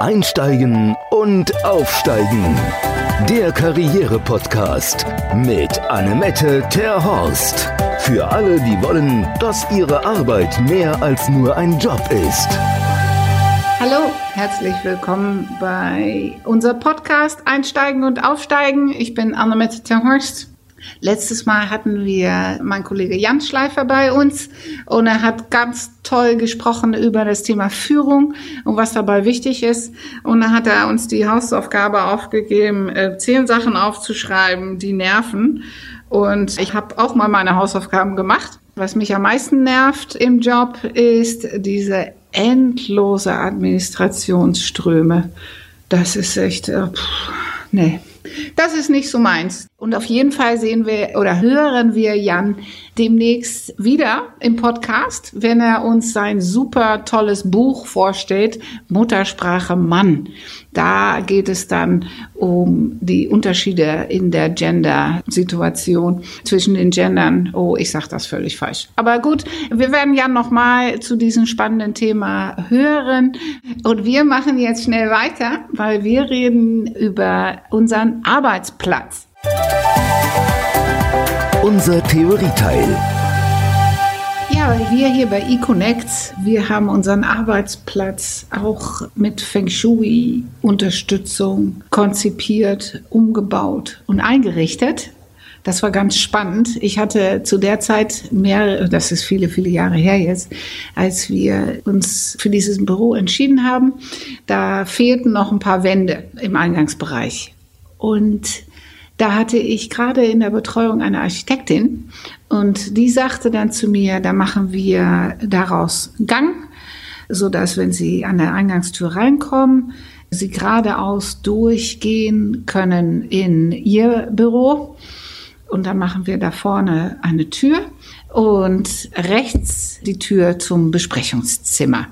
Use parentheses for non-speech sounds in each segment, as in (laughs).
Einsteigen und Aufsteigen. Der Karriere-Podcast mit Annemette Terhorst. Für alle, die wollen, dass ihre Arbeit mehr als nur ein Job ist. Hallo, herzlich willkommen bei unserem Podcast Einsteigen und Aufsteigen. Ich bin Annemette Terhorst Letztes Mal hatten wir meinen Kollege Jan Schleifer bei uns und er hat ganz toll gesprochen über das Thema Führung und was dabei wichtig ist. Und dann hat er uns die Hausaufgabe aufgegeben, äh, zehn Sachen aufzuschreiben, die nerven. Und ich habe auch mal meine Hausaufgaben gemacht. Was mich am meisten nervt im Job ist diese endlose Administrationsströme. Das ist echt, äh, pff, nee. Das ist nicht so meins. Und auf jeden Fall sehen wir oder hören wir Jan demnächst wieder im Podcast, wenn er uns sein super tolles Buch vorstellt, Muttersprache Mann. Da geht es dann um die Unterschiede in der Gender-Situation zwischen den Gendern. Oh, ich sage das völlig falsch. Aber gut, wir werden Jan nochmal zu diesem spannenden Thema hören. Und wir machen jetzt schnell weiter, weil wir reden über unseren Arbeitsplatz. Unser Theorieteil. Ja, wir hier bei eConnect, wir haben unseren Arbeitsplatz auch mit Feng Shui-Unterstützung konzipiert, umgebaut und eingerichtet. Das war ganz spannend. Ich hatte zu der Zeit mehr, das ist viele, viele Jahre her jetzt, als wir uns für dieses Büro entschieden haben, da fehlten noch ein paar Wände im Eingangsbereich. Und da hatte ich gerade in der Betreuung eine Architektin und die sagte dann zu mir, da machen wir daraus Gang, so dass wenn Sie an der Eingangstür reinkommen, Sie geradeaus durchgehen können in Ihr Büro. Und dann machen wir da vorne eine Tür und rechts die Tür zum Besprechungszimmer.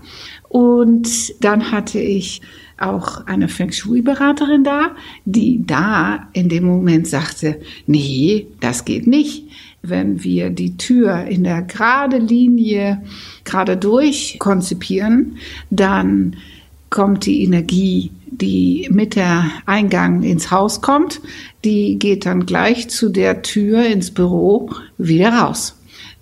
Und dann hatte ich auch eine Feng Shui-Beraterin da, die da in dem Moment sagte, nee, das geht nicht. Wenn wir die Tür in der gerade Linie gerade durch konzipieren, dann kommt die Energie, die mit der Eingang ins Haus kommt, die geht dann gleich zu der Tür ins Büro wieder raus.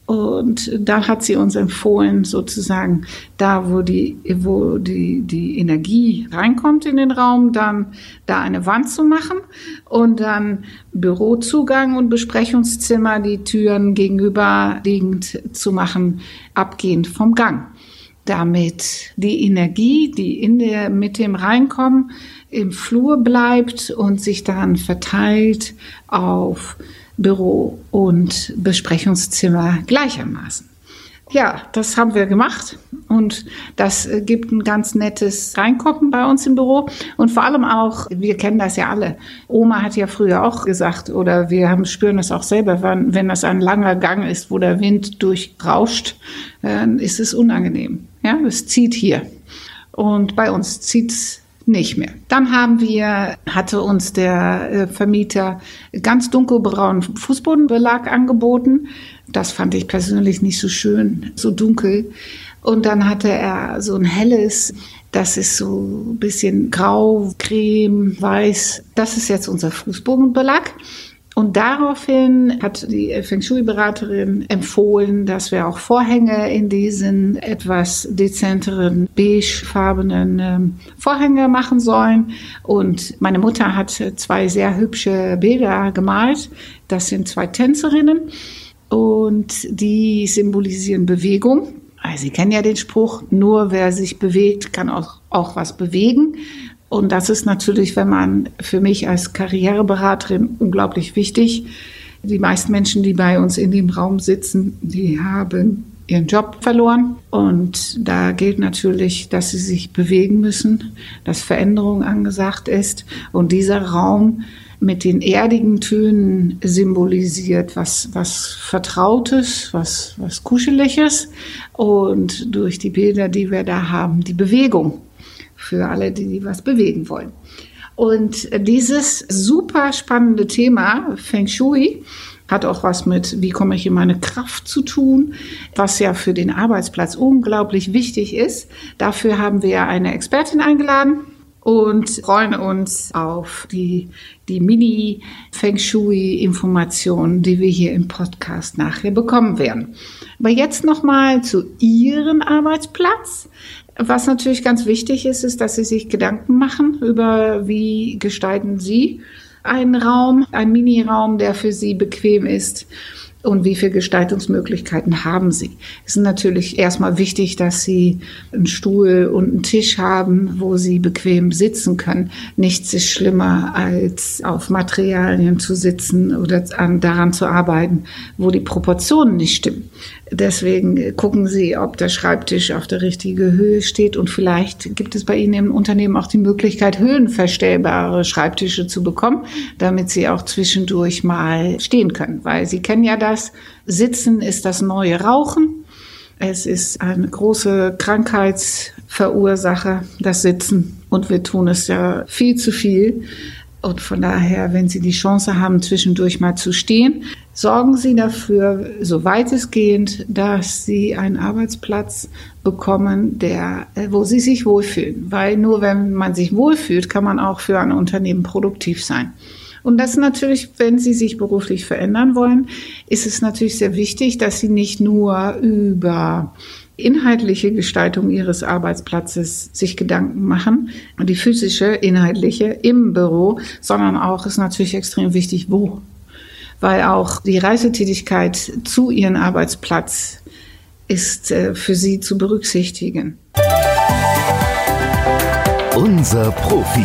Und da hat sie uns empfohlen, sozusagen, da wo die, wo die, die Energie reinkommt in den Raum, dann da eine Wand zu machen und dann Bürozugang und Besprechungszimmer, die Türen gegenüberliegend zu machen, abgehend vom Gang. Damit die Energie, die in der, mit dem Reinkommen im Flur bleibt und sich dann verteilt auf Büro und Besprechungszimmer gleichermaßen. Ja, das haben wir gemacht und das äh, gibt ein ganz nettes Reinkommen bei uns im Büro und vor allem auch, wir kennen das ja alle. Oma hat ja früher auch gesagt oder wir haben, spüren das auch selber, wenn, wenn das ein langer Gang ist, wo der Wind durchrauscht, dann ist es unangenehm. Ja, es zieht hier und bei uns zieht es nicht mehr. Dann haben wir, hatte uns der äh, Vermieter ganz dunkelbraunen Fußbodenbelag angeboten. Das fand ich persönlich nicht so schön, so dunkel. Und dann hatte er so ein helles, das ist so ein bisschen grau, creme, weiß. Das ist jetzt unser Fußbodenbelag. Und daraufhin hat die Feng Shui-Beraterin empfohlen, dass wir auch Vorhänge in diesen etwas dezenteren, beigefarbenen ähm, Vorhänge machen sollen. Und meine Mutter hat zwei sehr hübsche Bilder gemalt. Das sind zwei Tänzerinnen und die symbolisieren Bewegung. Also Sie kennen ja den Spruch, nur wer sich bewegt, kann auch, auch was bewegen. Und das ist natürlich, wenn man für mich als Karriereberaterin unglaublich wichtig. Die meisten Menschen, die bei uns in dem Raum sitzen, die haben ihren Job verloren. Und da gilt natürlich, dass sie sich bewegen müssen, dass Veränderung angesagt ist. Und dieser Raum mit den erdigen Tönen symbolisiert was, was Vertrautes, was, was Kuscheliges. Und durch die Bilder, die wir da haben, die Bewegung für alle, die was bewegen wollen. Und dieses super spannende Thema Feng Shui hat auch was mit, wie komme ich in meine Kraft zu tun, was ja für den Arbeitsplatz unglaublich wichtig ist. Dafür haben wir eine Expertin eingeladen und freuen uns auf die, die Mini-Feng Shui-Informationen, die wir hier im Podcast nachher bekommen werden. Aber jetzt nochmal zu Ihrem Arbeitsplatz. Was natürlich ganz wichtig ist, ist, dass Sie sich Gedanken machen über, wie gestalten Sie einen Raum, einen Mini-Raum, der für Sie bequem ist und wie viele Gestaltungsmöglichkeiten haben Sie. Es ist natürlich erstmal wichtig, dass Sie einen Stuhl und einen Tisch haben, wo Sie bequem sitzen können. Nichts ist schlimmer, als auf Materialien zu sitzen oder daran zu arbeiten, wo die Proportionen nicht stimmen. Deswegen gucken Sie, ob der Schreibtisch auf der richtigen Höhe steht und vielleicht gibt es bei Ihnen im Unternehmen auch die Möglichkeit, höhenverstellbare Schreibtische zu bekommen, damit Sie auch zwischendurch mal stehen können, weil Sie kennen ja das, Sitzen ist das neue Rauchen. Es ist eine große Krankheitsverursacher, das Sitzen und wir tun es ja viel zu viel. Und von daher, wenn Sie die Chance haben, zwischendurch mal zu stehen, sorgen Sie dafür, so weitestgehend, dass Sie einen Arbeitsplatz bekommen, der, äh, wo Sie sich wohlfühlen. Weil nur wenn man sich wohlfühlt, kann man auch für ein Unternehmen produktiv sein. Und das natürlich, wenn Sie sich beruflich verändern wollen, ist es natürlich sehr wichtig, dass Sie nicht nur über inhaltliche Gestaltung ihres Arbeitsplatzes sich Gedanken machen, die physische, inhaltliche im Büro, sondern auch ist natürlich extrem wichtig, wo. Weil auch die Reisetätigkeit zu ihrem Arbeitsplatz ist äh, für sie zu berücksichtigen. Unser Profi.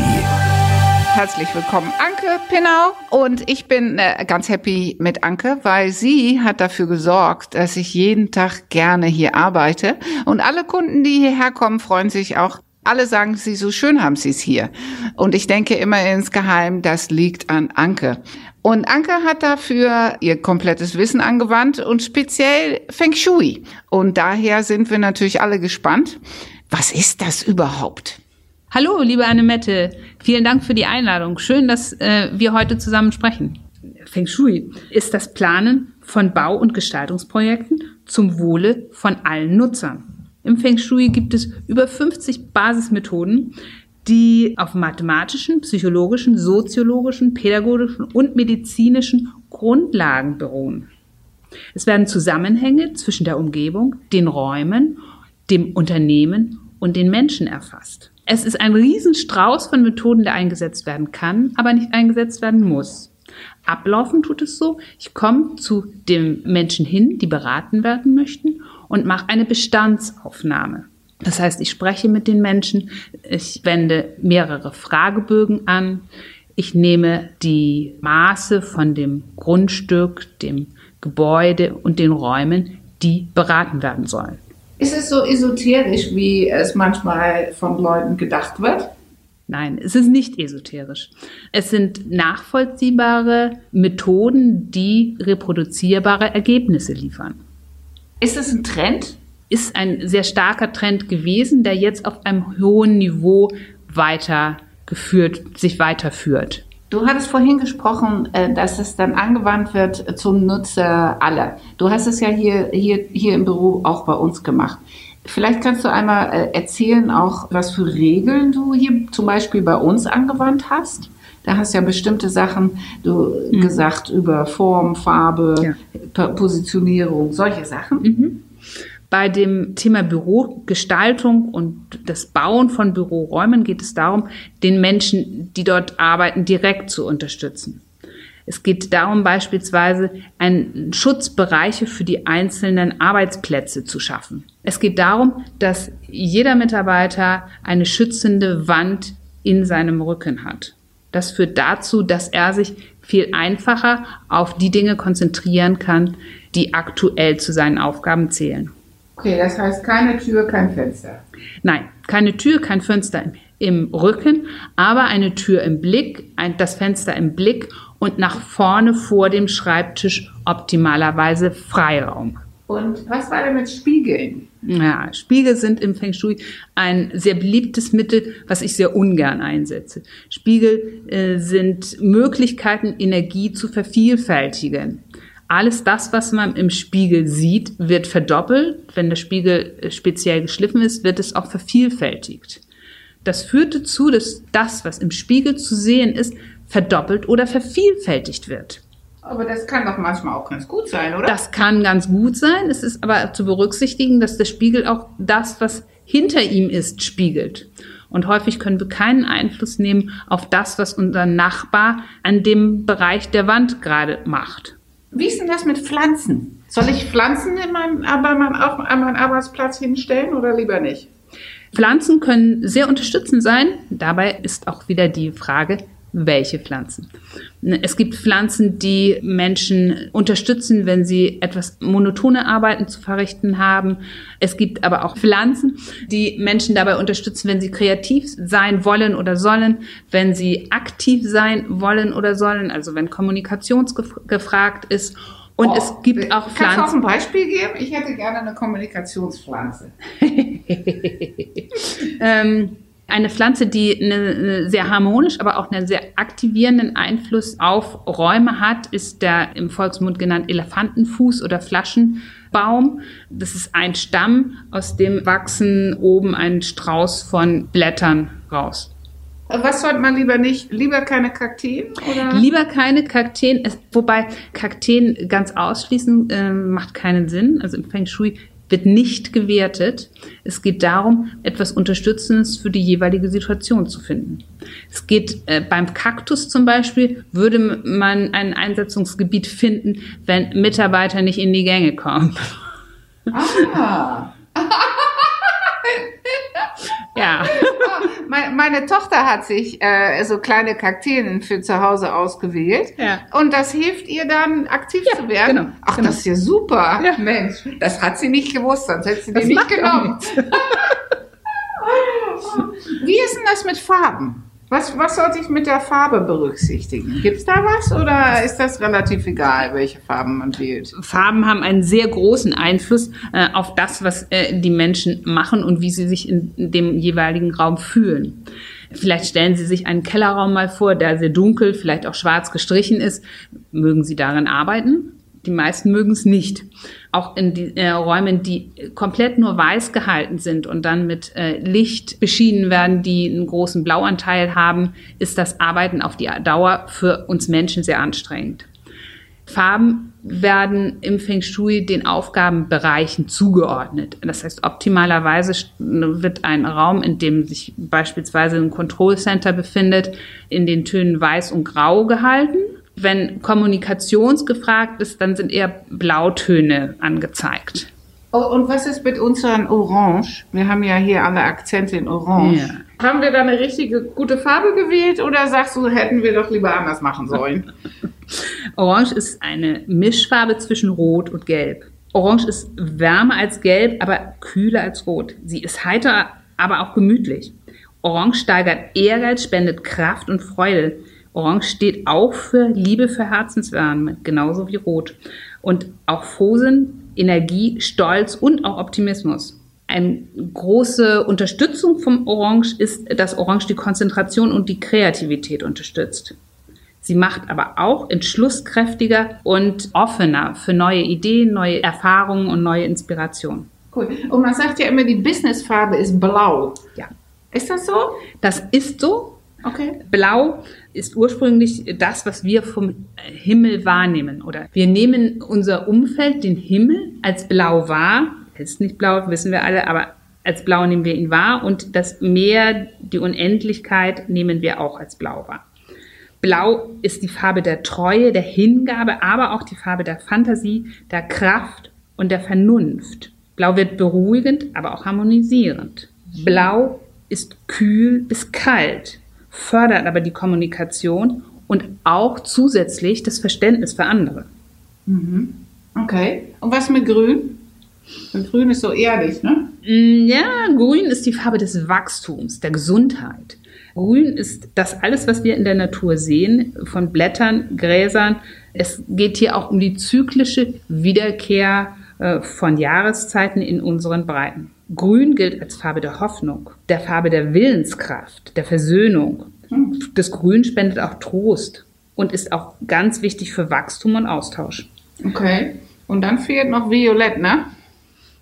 Herzlich willkommen, Anke Pinau. Und ich bin äh, ganz happy mit Anke, weil sie hat dafür gesorgt, dass ich jeden Tag gerne hier arbeite. Und alle Kunden, die hierher kommen, freuen sich auch. Alle sagen sie, so schön haben sie es hier. Und ich denke immer insgeheim, das liegt an Anke. Und Anke hat dafür ihr komplettes Wissen angewandt und speziell Feng Shui. Und daher sind wir natürlich alle gespannt. Was ist das überhaupt? Hallo, liebe Annemette. Vielen Dank für die Einladung. Schön, dass äh, wir heute zusammen sprechen. Feng Shui ist das Planen von Bau- und Gestaltungsprojekten zum Wohle von allen Nutzern. Im Feng Shui gibt es über 50 Basismethoden, die auf mathematischen, psychologischen, soziologischen, pädagogischen und medizinischen Grundlagen beruhen. Es werden Zusammenhänge zwischen der Umgebung, den Räumen, dem Unternehmen und den Menschen erfasst. Es ist ein Riesenstrauß von Methoden, der eingesetzt werden kann, aber nicht eingesetzt werden muss. Ablaufen tut es so, ich komme zu den Menschen hin, die beraten werden möchten und mache eine Bestandsaufnahme. Das heißt, ich spreche mit den Menschen, ich wende mehrere Fragebögen an, ich nehme die Maße von dem Grundstück, dem Gebäude und den Räumen, die beraten werden sollen. Ist es so esoterisch, wie es manchmal von Leuten gedacht wird? Nein, es ist nicht esoterisch. Es sind nachvollziehbare Methoden, die reproduzierbare Ergebnisse liefern. Ist es ein Trend? Ist ein sehr starker Trend gewesen, der jetzt auf einem hohen Niveau weitergeführt, sich weiterführt. Du hattest vorhin gesprochen, äh, dass es dann angewandt wird zum Nutzer aller. Du hast es ja hier, hier, hier im Büro auch bei uns gemacht. Vielleicht kannst du einmal äh, erzählen auch, was für Regeln du hier zum Beispiel bei uns angewandt hast. Da hast du ja bestimmte Sachen du mhm. gesagt über Form, Farbe, ja. Positionierung, solche Sachen. Mhm. Bei dem Thema Bürogestaltung und das Bauen von Büroräumen geht es darum, den Menschen, die dort arbeiten, direkt zu unterstützen. Es geht darum, beispielsweise einen Schutzbereiche für die einzelnen Arbeitsplätze zu schaffen. Es geht darum, dass jeder Mitarbeiter eine schützende Wand in seinem Rücken hat. Das führt dazu, dass er sich viel einfacher auf die Dinge konzentrieren kann, die aktuell zu seinen Aufgaben zählen. Okay, das heißt keine Tür, kein Fenster. Nein, keine Tür, kein Fenster im, Rücken, aber eine Tür im Blick, ein, das Fenster im Blick und nach vorne vor dem Schreibtisch optimalerweise Freiraum. Und was war denn mit Spiegeln? Ja, Spiegel sind im Feng Shui ein sehr beliebtes Mittel, was ich sehr ungern einsetze. Spiegel äh, sind Möglichkeiten, Energie zu vervielfältigen alles das, was man im Spiegel sieht, wird verdoppelt. Wenn der Spiegel äh, speziell geschliffen ist, wird es auch vervielfältigt. Das führt dazu, dass das, was im Spiegel zu sehen ist, verdoppelt oder vervielfältigt wird. Aber das kann doch manchmal auch ganz gut sein, oder? Das kann ganz gut sein. Es ist aber zu berücksichtigen, dass der Spiegel auch das, was hinter ihm ist, spiegelt. Und häufig können wir keinen Einfluss nehmen auf das, was unser Nachbar an dem Bereich der Wand gerade macht. Wie ist denn das mit Pflanzen? Soll ich Pflanzen in meinem, meinem, an meinem Arbeitsplatz hinstellen oder lieber nicht? Pflanzen können sehr unterstützend sein. Dabei ist auch wieder die Frage, welche Pflanzen. Es gibt Pflanzen, die Menschen unterstützen, wenn sie etwas monotone Arbeiten zu verrichten haben. Es gibt aber auch Pflanzen, die Menschen dabei unterstützen, wenn sie kreativ sein wollen oder sollen, wenn sie aktiv sein wollen oder sollen, also wenn Kommunikation gefragt ist. Und oh, es gibt auch Pflanzen. Kannst du auch ein Beispiel geben? Ich hätte gerne eine Kommunikationspflanze. (laughs) (laughs) ähm, eine Pflanze, die eine sehr harmonisch, aber auch einen sehr aktivierenden Einfluss auf Räume hat, ist der im Volksmund genannt Elefantenfuß oder Flaschenbaum. Das ist ein Stamm, aus dem wachsen oben ein Strauß von Blättern raus. Was sollte man lieber nicht? Lieber keine Kakteen? Oder? Lieber keine Kakteen, wobei Kakteen ganz ausschließen äh, macht keinen Sinn. Also im Feng Shui wird nicht gewertet. Es geht darum, etwas Unterstützendes für die jeweilige Situation zu finden. Es geht äh, beim Kaktus zum Beispiel, würde man ein Einsetzungsgebiet finden, wenn Mitarbeiter nicht in die Gänge kommen. Ah. (laughs) Ja. (laughs) meine, meine, Tochter hat sich äh, so kleine Kakteen für zu Hause ausgewählt. Ja. Und das hilft ihr dann, aktiv ja, zu werden. Genau, Ach, genau. das ist ja super. Ja. Mensch, das hat sie nicht gewusst, sonst hätte sie das die nicht genommen. (laughs) Wie ist denn das mit Farben? Was, was sollte ich mit der Farbe berücksichtigen? Gibt es da was oder ist das relativ egal, welche Farben man wählt? Farben haben einen sehr großen Einfluss äh, auf das, was äh, die Menschen machen und wie sie sich in, dem jeweiligen Raum fühlen. Vielleicht stellen Sie sich einen Kellerraum mal vor, der sehr dunkel, vielleicht auch schwarz gestrichen ist. Mögen Sie darin arbeiten? Die meisten mögen es nicht. Auch in die äh, Räumen, die komplett nur weiß gehalten sind und dann mit äh, Licht beschienen werden, die einen großen Blauanteil haben, ist das Arbeiten auf die Dauer für uns Menschen sehr anstrengend. Farben werden im Feng Shui den Aufgabenbereichen zugeordnet. Das heißt, optimalerweise wird ein Raum, in dem sich beispielsweise ein Control Center befindet, in den Tönen weiß und grau gehalten wenn kommunikationsgefragt ist, dann sind eher Blautöne angezeigt. Oh, und was ist mit unseren Orange? Wir haben ja hier alle Akzente in Orange. Ja. Haben wir da eine richtige gute Farbe gewählt oder sagst du, hätten wir doch lieber anders machen sollen? (laughs) Orange ist eine Mischfarbe zwischen Rot und Gelb. Orange ist wärmer als Gelb, aber kühler als Rot. Sie ist heiter, aber auch gemütlich. Orange steigert Ehrgeiz, spendet Kraft und Freude. Orange steht auch für Liebe für Herzenswärme, genauso wie Rot. Und auch Fosen, Energie, Stolz und auch Optimismus. Eine große Unterstützung vom Orange ist, dass Orange die Konzentration und die Kreativität unterstützt. Sie macht aber auch entschlusskräftiger und offener für neue Ideen, neue Erfahrungen und neue Inspirationen. Cool. Und man sagt ja immer, die Businessfarbe ist blau. Ja. Ist das so? Das ist so. Okay. Blau ist ursprünglich das, was wir vom Himmel wahrnehmen. Oder wir nehmen unser Umfeld, den Himmel, als blau wahr. Er ist nicht blau, wissen wir alle, aber als blau nehmen wir ihn wahr. Und das Meer, die Unendlichkeit, nehmen wir auch als blau wahr. Blau ist die Farbe der Treue, der Hingabe, aber auch die Farbe der Fantasie, der Kraft und der Vernunft. Blau wird beruhigend, aber auch harmonisierend. Blau ist kühl bis kalt fördert aber die Kommunikation und auch zusätzlich das Verständnis für andere. Mhm. Okay. Und was mit Grün? Und Grün ist so ehrlich, ne? Mm, ja, Grün ist die Farbe des Wachstums, der Gesundheit. Grün ist das alles, was wir in der Natur sehen, von Blättern, Gräsern. Es geht hier auch um die zyklische Wiederkehr äh, von Jahreszeiten in unseren Breiten. Grün gilt als Farbe der Hoffnung, der Farbe der Willenskraft, der Versöhnung. Das Grün spendet auch Trost und ist auch ganz wichtig für Wachstum und Austausch. Okay. Und dann fehlt noch Violett, ne?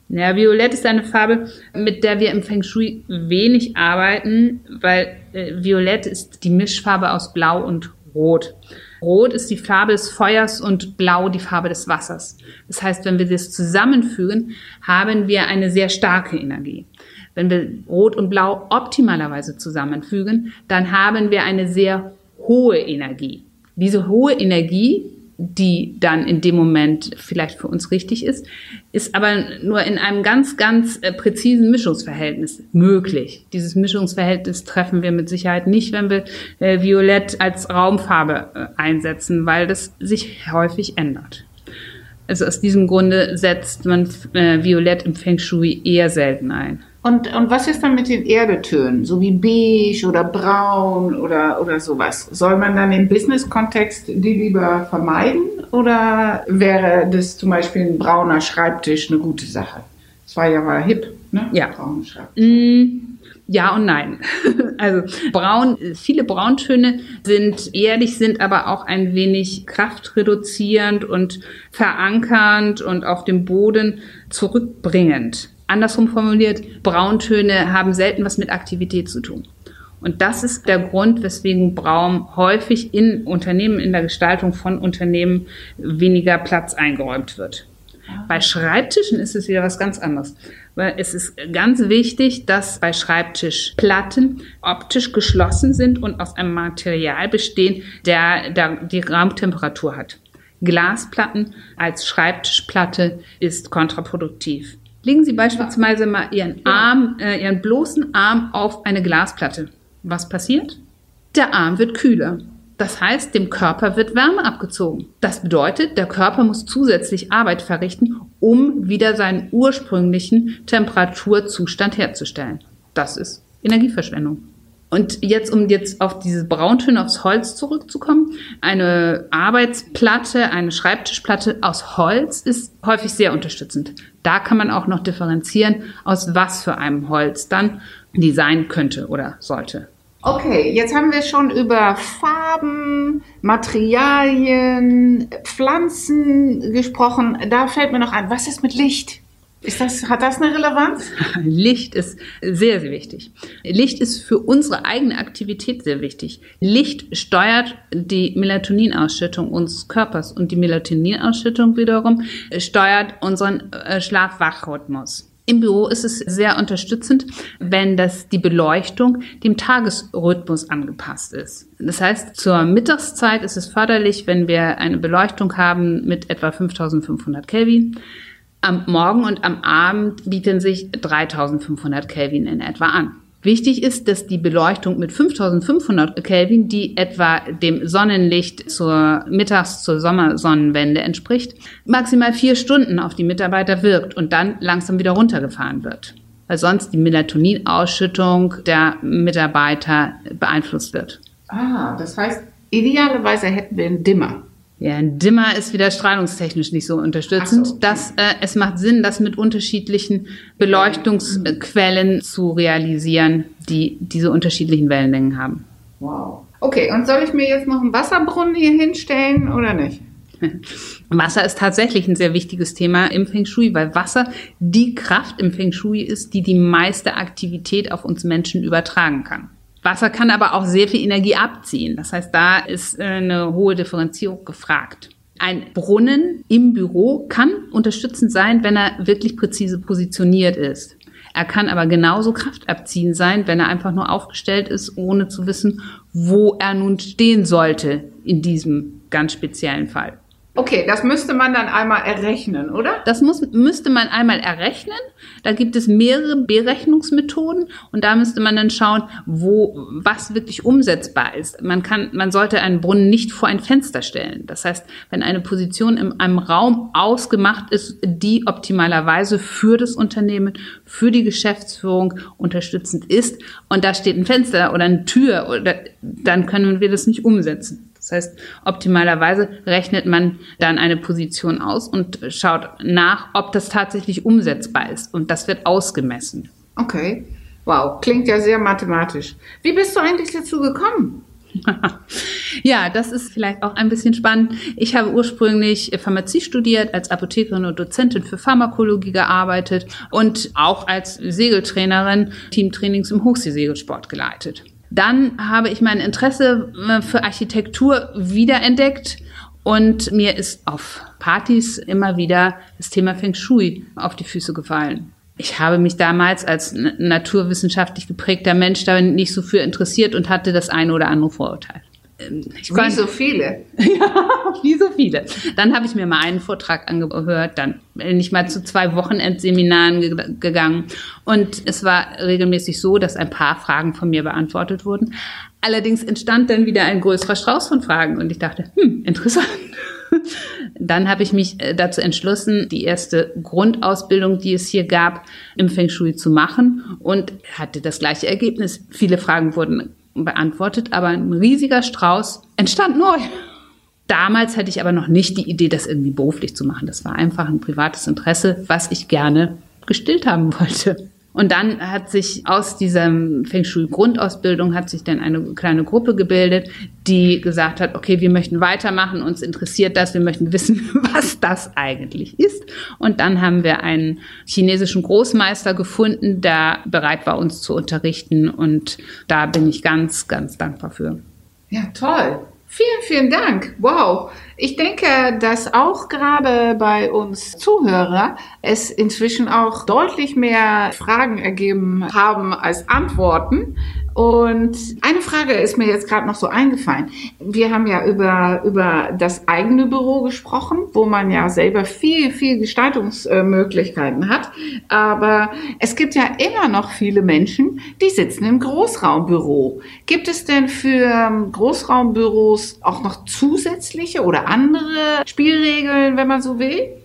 Ja, Violett ist eine Farbe, mit der wir im Feng Shui wenig arbeiten, weil äh, Violett ist die Mischfarbe aus Blau und Rot. Rot ist die Farbe des Feuers und Blau die Farbe des Wassers. Das heißt, wenn wir das zusammenfügen, haben wir eine sehr starke Energie. Wenn wir Rot und Blau optimalerweise zusammenfügen, dann haben wir eine sehr hohe Energie. Diese hohe Energie die dann in dem Moment vielleicht für uns richtig ist, ist aber nur in einem ganz, ganz äh, präzisen Mischungsverhältnis möglich. Dieses Mischungsverhältnis treffen wir mit Sicherheit nicht, wenn wir äh, Violett als Raumfarbe äh, einsetzen, weil das sich häufig ändert. Also aus diesem Grunde setzt man Violett im Feng Shui eher selten ein. Und, und was ist dann mit den Erdetönen, so wie beige oder braun oder, oder sowas? Soll man dann im Business-Kontext die lieber vermeiden oder wäre das zum Beispiel ein brauner Schreibtisch eine gute Sache? Das war ja mal hip, ne? Ja. Brauner Schreibtisch. Mm. Ja und nein. (laughs) Also braun, viele Brauntöne sind ehrlich, sind aber auch ein wenig kraftreduzierend und verankernd und auf dem Boden zurückbringend. Andersrum formuliert, Brauntöne haben selten was mit Aktivität zu tun. Und das ist der Grund, weswegen Braun häufig in Unternehmen, in der Gestaltung von Unternehmen weniger Platz eingeräumt wird. Bei Schreibtischen ist es wieder was ganz anderes. Weil es ist ganz wichtig, dass bei Schreibtischplatten optisch geschlossen sind und aus einem Material bestehen, der, der die Raumtemperatur hat. Glasplatten als Schreibtischplatte ist kontraproduktiv. Legen Sie beispielsweise mal Ihren Arm, äh, Ihren bloßen Arm auf eine Glasplatte. Was passiert? Der Arm wird kühler. Das heißt, dem Körper wird Wärme abgezogen. Das bedeutet, der Körper muss zusätzlich Arbeit verrichten, um wieder seinen ursprünglichen Temperaturzustand herzustellen. Das ist Energieverschwendung. Und jetzt, um jetzt auf diese Brauntöne aufs Holz zurückzukommen, eine Arbeitsplatte, eine Schreibtischplatte aus Holz ist häufig sehr unterstützend. Da kann man auch noch differenzieren, aus was für einem Holz dann die sein könnte oder sollte. Okay, jetzt haben wir schon über Farben, Materialien, Pflanzen gesprochen. Da fällt mir noch ein, was ist mit Licht? Ist das, hat das eine Relevanz? (laughs) Licht ist sehr, sehr wichtig. Licht ist für unsere eigene Aktivität sehr wichtig. Licht steuert die Melatoninausschüttung unseres Körpers und die Melatoninausschüttung wiederum steuert unseren äh, Schlaf-Wach-Rhythmus. Im Büro ist es sehr unterstützend, wenn das die Beleuchtung dem Tagesrhythmus angepasst ist. Das heißt, zur Mittagszeit ist es förderlich, wenn wir eine Beleuchtung haben mit etwa 5500 Kelvin. Am Morgen und am Abend bieten sich 3500 Kelvin in etwa an. Wichtig ist, dass die Beleuchtung mit 5500 Kelvin, die etwa dem Sonnenlicht zur Mittags- zur Sommersonnenwende entspricht, maximal vier Stunden auf die Mitarbeiter wirkt und dann langsam wieder runtergefahren wird, weil sonst die Melatoninausschüttung der Mitarbeiter beeinflusst wird. Ah, das heißt, idealerweise hätten wir einen Dimmer. Ja, ein Dimmer ist wieder strahlungstechnisch nicht so unterstützend. So. Das, äh, es macht Sinn, das mit unterschiedlichen Beleuchtungsquellen zu realisieren, die diese unterschiedlichen Wellenlängen haben. Wow. Okay, und soll ich mir jetzt noch einen Wasserbrunnen hier hinstellen oder nicht? (laughs) Wasser ist tatsächlich ein sehr wichtiges Thema im Feng Shui, weil Wasser die Kraft im Feng Shui ist, die die meiste Aktivität auf uns Menschen übertragen kann. Wasser kann aber auch sehr viel Energie abziehen. Das heißt, da ist äh, eine hohe Differenzierung gefragt. Ein Brunnen im Büro kann unterstützend sein, wenn er wirklich präzise positioniert ist. Er kann aber genauso kraftabziehend sein, wenn er einfach nur aufgestellt ist, ohne zu wissen, wo er nun stehen sollte in diesem ganz speziellen Fall. Okay, das müsste man dann einmal errechnen, oder? Das muss, müsste man einmal errechnen. Da gibt es mehrere Berechnungsmethoden und da müsste man dann schauen, wo, was wirklich umsetzbar ist. Man kann, man sollte einen Brunnen nicht vor ein Fenster stellen. Das heißt, wenn eine Position in einem Raum ausgemacht ist, die optimalerweise für das Unternehmen, für die Geschäftsführung unterstützend ist und da steht ein Fenster oder eine Tür, oder, dann können wir das nicht umsetzen. Das heißt, optimalerweise rechnet man dann eine Position aus und schaut nach, ob das tatsächlich umsetzbar ist. Und das wird ausgemessen. Okay. Wow, klingt ja sehr mathematisch. Wie bist du eigentlich dazu gekommen? (laughs) Ja, das ist vielleicht auch ein bisschen spannend. Ich habe ursprünglich Pharmazie studiert, als Apothekerin und Dozentin für Pharmakologie gearbeitet und auch als Segeltrainerin Teamtrainings im Hochseesegelsport geleitet. Dann habe ich mein Interesse äh, für Architektur wiederentdeckt und mir ist auf Partys immer wieder das Thema Feng Shui auf die Füße gefallen. Ich habe mich damals als naturwissenschaftlich geprägter Mensch da nicht so für interessiert und hatte das eine oder andere Vorurteil. Ähm, ich wie so viele. (laughs) (laughs) ja, wie viele. Dann habe ich mir mal einen Vortrag angehört, dann bin ich mal zu zwei Wochenendseminaren ge gegangen und es war regelmäßig so, dass ein paar Fragen von mir beantwortet wurden. Allerdings entstand dann wieder ein größerer Strauß von Fragen und ich dachte, hm, interessant. (laughs) Dann habe ich mich äh, dazu entschlossen, die erste Grundausbildung, die es hier gab, im Feng Shui zu machen und hatte das gleiche Ergebnis. Viele Fragen wurden beantwortet, aber ein riesiger Strauß entstand neu. Damals hatte ich aber noch nicht die Idee, das irgendwie beruflich zu machen. Das war einfach ein privates Interesse, was ich gerne gestillt haben (laughs) wollte. Und dann hat sich aus dieser Feng Shui Grundausbildung hat sich dann eine kleine Gruppe gebildet, die gesagt hat, okay, wir möchten weitermachen, uns interessiert das, wir möchten wissen, (laughs) was das eigentlich ist. Und dann haben wir einen chinesischen Großmeister gefunden, der bereit war, uns zu unterrichten. Und da bin ich ganz, ganz dankbar für. Ja, toll. Vielen, vielen Dank. Wow. Ich denke, dass auch gerade bei uns Zuhörer es inzwischen auch deutlich mehr Fragen ergeben haben als Antworten. Und eine Frage ist mir jetzt gerade noch so eingefallen. Wir haben ja über, über das eigene Büro gesprochen, wo man ja selber viel, viel Gestaltungsmöglichkeiten hat. Aber es gibt ja immer noch viele Menschen, die sitzen im Großraumbüro. Gibt es denn für Großraumbüros auch noch zusätzliche oder andere Spielregeln, wenn man so will?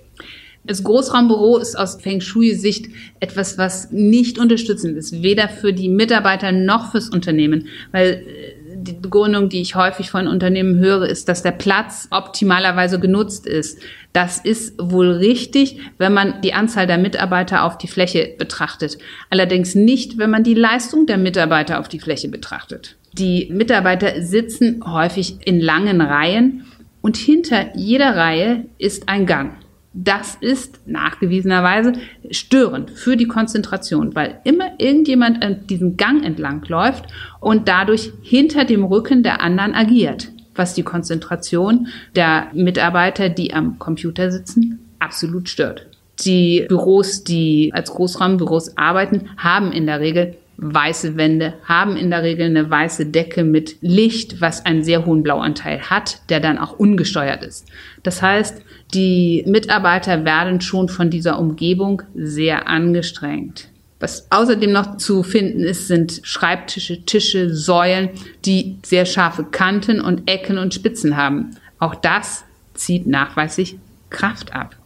Das Großraumbüro ist aus Feng Shui-Sicht etwas, was nicht unterstützend ist, weder für die Mitarbeiter noch fürs Unternehmen, weil äh, die Begründung, die ich häufig von Unternehmen höre, ist, dass der Platz optimalerweise genutzt ist. Das ist wohl richtig, wenn man die Anzahl der Mitarbeiter auf die Fläche betrachtet. Allerdings nicht, wenn man die Leistung der Mitarbeiter auf die Fläche betrachtet. Die Mitarbeiter sitzen häufig in langen Reihen und hinter jeder Reihe ist ein Gang. Das ist nachgewiesenerweise störend für die Konzentration, weil immer irgendjemand an diesem Gang entlang läuft und dadurch hinter dem Rücken der anderen agiert, was die Konzentration der Mitarbeiter, die am Computer sitzen, absolut stört. Die Büros, die als Großraumbüros arbeiten, haben in der Regel weiße Wände, haben in der Regel eine weiße Decke mit Licht, was einen sehr hohen Blauanteil hat, der dann auch ungesteuert ist. Das heißt, die Mitarbeiter werden schon von dieser Umgebung sehr angestrengt. Was außerdem noch zu finden ist, sind Schreibtische, Tische, Säulen, die sehr scharfe Kanten und Ecken und Spitzen haben. Auch das zieht nachweislich Kraft ab.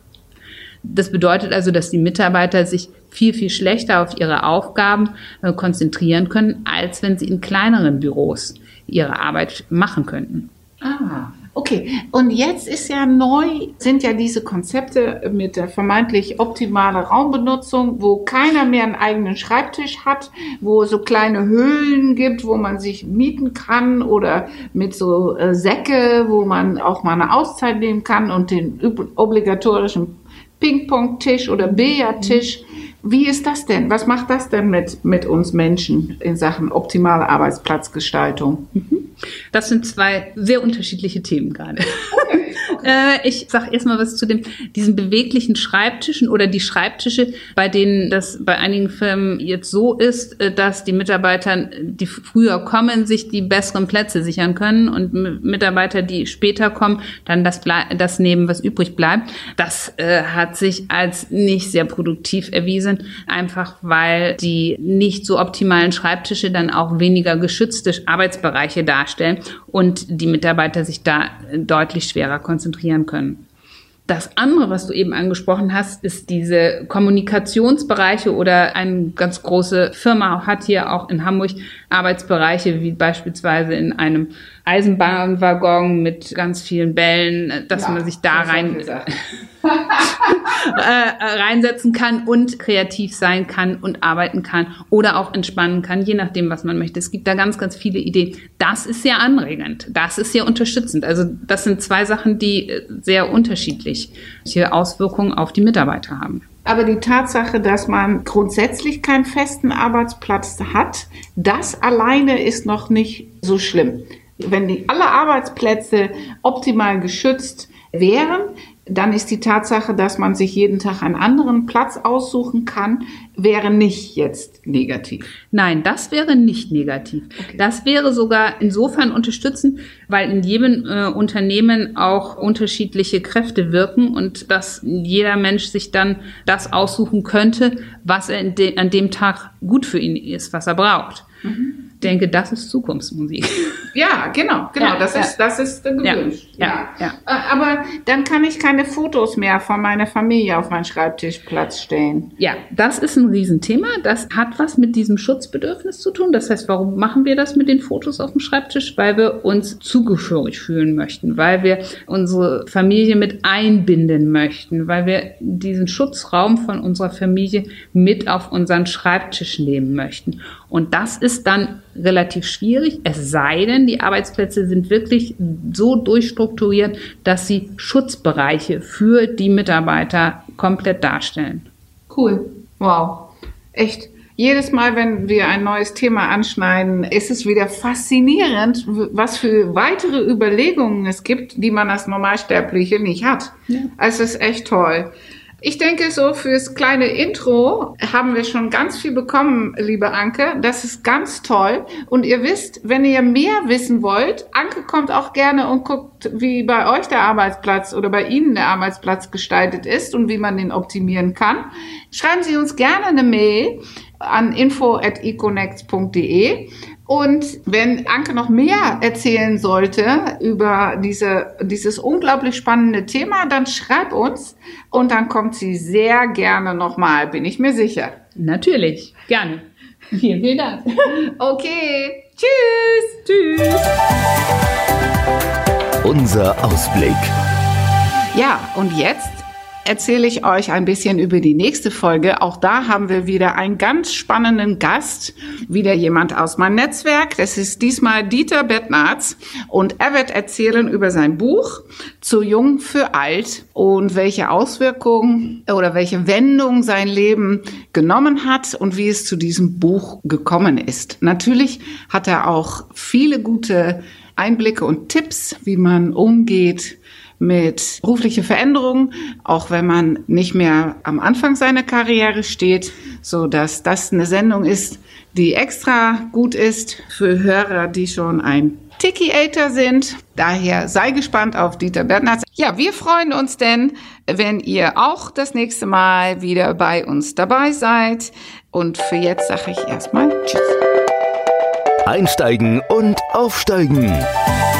Das bedeutet also, dass die Mitarbeiter sich viel, viel schlechter auf ihre Aufgaben äh, konzentrieren können, als wenn sie in kleineren Büros ihre Arbeit machen könnten. Ah, okay. Und jetzt ist ja neu, sind ja diese Konzepte mit der vermeintlich optimalen Raumbenutzung, wo keiner mehr einen eigenen Schreibtisch hat, wo es so kleine Höhlen gibt, wo man sich mieten kann oder mit so äh, Säcke, wo man auch mal eine Auszeit nehmen kann und den obligatorischen Ping-Pong-Tisch oder Billardtisch. Wie ist das denn? Was macht das denn mit, mit uns Menschen in Sachen optimale Arbeitsplatzgestaltung? Mhm. Das sind zwei sehr unterschiedliche Themen gerade. Okay. Äh, ich sage erstmal was zu dem, diesen beweglichen Schreibtischen oder die Schreibtische, bei denen das bei einigen Firmen jetzt so ist, äh, dass die Mitarbeiter, die früher kommen, sich die besseren Plätze sichern können und Mitarbeiter, die später kommen, dann das, das nehmen, was übrig bleibt. Das äh, hat sich als nicht sehr produktiv erwiesen, einfach weil die nicht so optimalen Schreibtische dann auch weniger geschützte Arbeitsbereiche darstellen und die Mitarbeiter sich da deutlich schwerer konzentrieren konzentrieren können. Das andere, was du eben angesprochen hast, ist diese Kommunikationsbereiche oder eine ganz große Firma hat hier auch in Hamburg Arbeitsbereiche, wie beispielsweise in einem Eisenbahnwaggon mit ganz vielen Bällen, dass ja, man sich da rein (laughs) äh, reinsetzen kann und kreativ sein kann und arbeiten kann oder auch entspannen kann, je nachdem, was man möchte. Es gibt da ganz, ganz viele Ideen. Das ist sehr anregend. Das ist sehr unterstützend. Also das sind zwei Sachen, die äh, sehr unterschiedliche Auswirkungen auf die Mitarbeiter haben. Aber die Tatsache, dass man grundsätzlich keinen festen Arbeitsplatz hat, das alleine ist noch nicht so schlimm. Wenn die alle Arbeitsplätze optimal geschützt wären, dann ist die Tatsache, dass man sich jeden Tag einen anderen Platz aussuchen kann, wäre nicht jetzt negativ. Nein, das wäre nicht negativ. Okay. Das wäre sogar insofern unterstützend, weil in jedem äh, Unternehmen auch unterschiedliche Kräfte wirken und dass jeder Mensch sich dann das aussuchen könnte, was er de an dem Tag gut für ihn ist, was er braucht. Mhm denke, das ist Zukunftsmusik. Ja, genau, genau, ja, das, ja. Ist, das ist gewünscht. Ja, ja, äh, Aber dann kann ich keine Fotos mehr von meiner Familie auf meinen Schreibtischplatz stellen. Ja, das ist ein Riesenthema. Das hat was mit diesem Schutzbedürfnis zu tun. Das heißt, warum machen wir das mit den Fotos auf dem Schreibtisch? Weil wir uns zugehörig fühlen möchten, weil wir unsere Familie mit einbinden möchten, weil wir diesen Schutzraum von unserer Familie mit auf unseren Schreibtisch nehmen möchten. Und das ist dann relativ schwierig, es sei denn, die Arbeitsplätze sind wirklich so durchstrukturiert, dass sie Schutzbereiche für die Mitarbeiter komplett darstellen. Cool. Wow. Echt. Jedes Mal, wenn wir ein neues Thema anschneiden, ist es wieder faszinierend, was für weitere Überlegungen es gibt, die man als Normalsterbliche nicht hat. Ja. Es ist echt toll. Ich denke, so fürs kleine Intro haben wir schon ganz viel bekommen, liebe Anke. Das ist ganz toll. Und ihr wisst, wenn ihr mehr wissen wollt, Anke kommt auch gerne und guckt, wie bei euch der Arbeitsplatz oder bei Ihnen der Arbeitsplatz gestaltet ist und wie man den optimieren kann. Schreiben Sie uns gerne eine Mail an info@econnects.de und wenn Anke noch mehr erzählen sollte über diese, dieses unglaublich spannende Thema, dann schreib uns und dann kommt sie sehr gerne nochmal, bin ich mir sicher. Natürlich, gerne. Vielen, vielen Dank. Okay, tschüss. Tschüss. Unser Ausblick. Ja, und jetzt erzähle ich euch ein bisschen über die nächste Folge. Auch da haben wir wieder einen ganz spannenden Gast, wieder jemand aus meinem Netzwerk. Das ist diesmal Dieter Bettnarz und er wird erzählen über sein Buch Zu jung für alt und welche Auswirkungen oder welche Wendung sein Leben genommen hat und wie es zu diesem Buch gekommen ist. Natürlich hat er auch viele gute Einblicke und Tipps, wie man umgeht mit berufliche Veränderungen, auch wenn man nicht mehr am Anfang seiner Karriere steht, so dass das eine Sendung ist, die extra gut ist für Hörer, die schon ein Tiki-Ater sind. Daher sei gespannt auf Dieter Bernhardt. Ja, wir freuen uns denn, wenn ihr auch das nächste Mal wieder bei uns dabei seid. Und für jetzt sage ich erstmal Tschüss. Einsteigen und aufsteigen.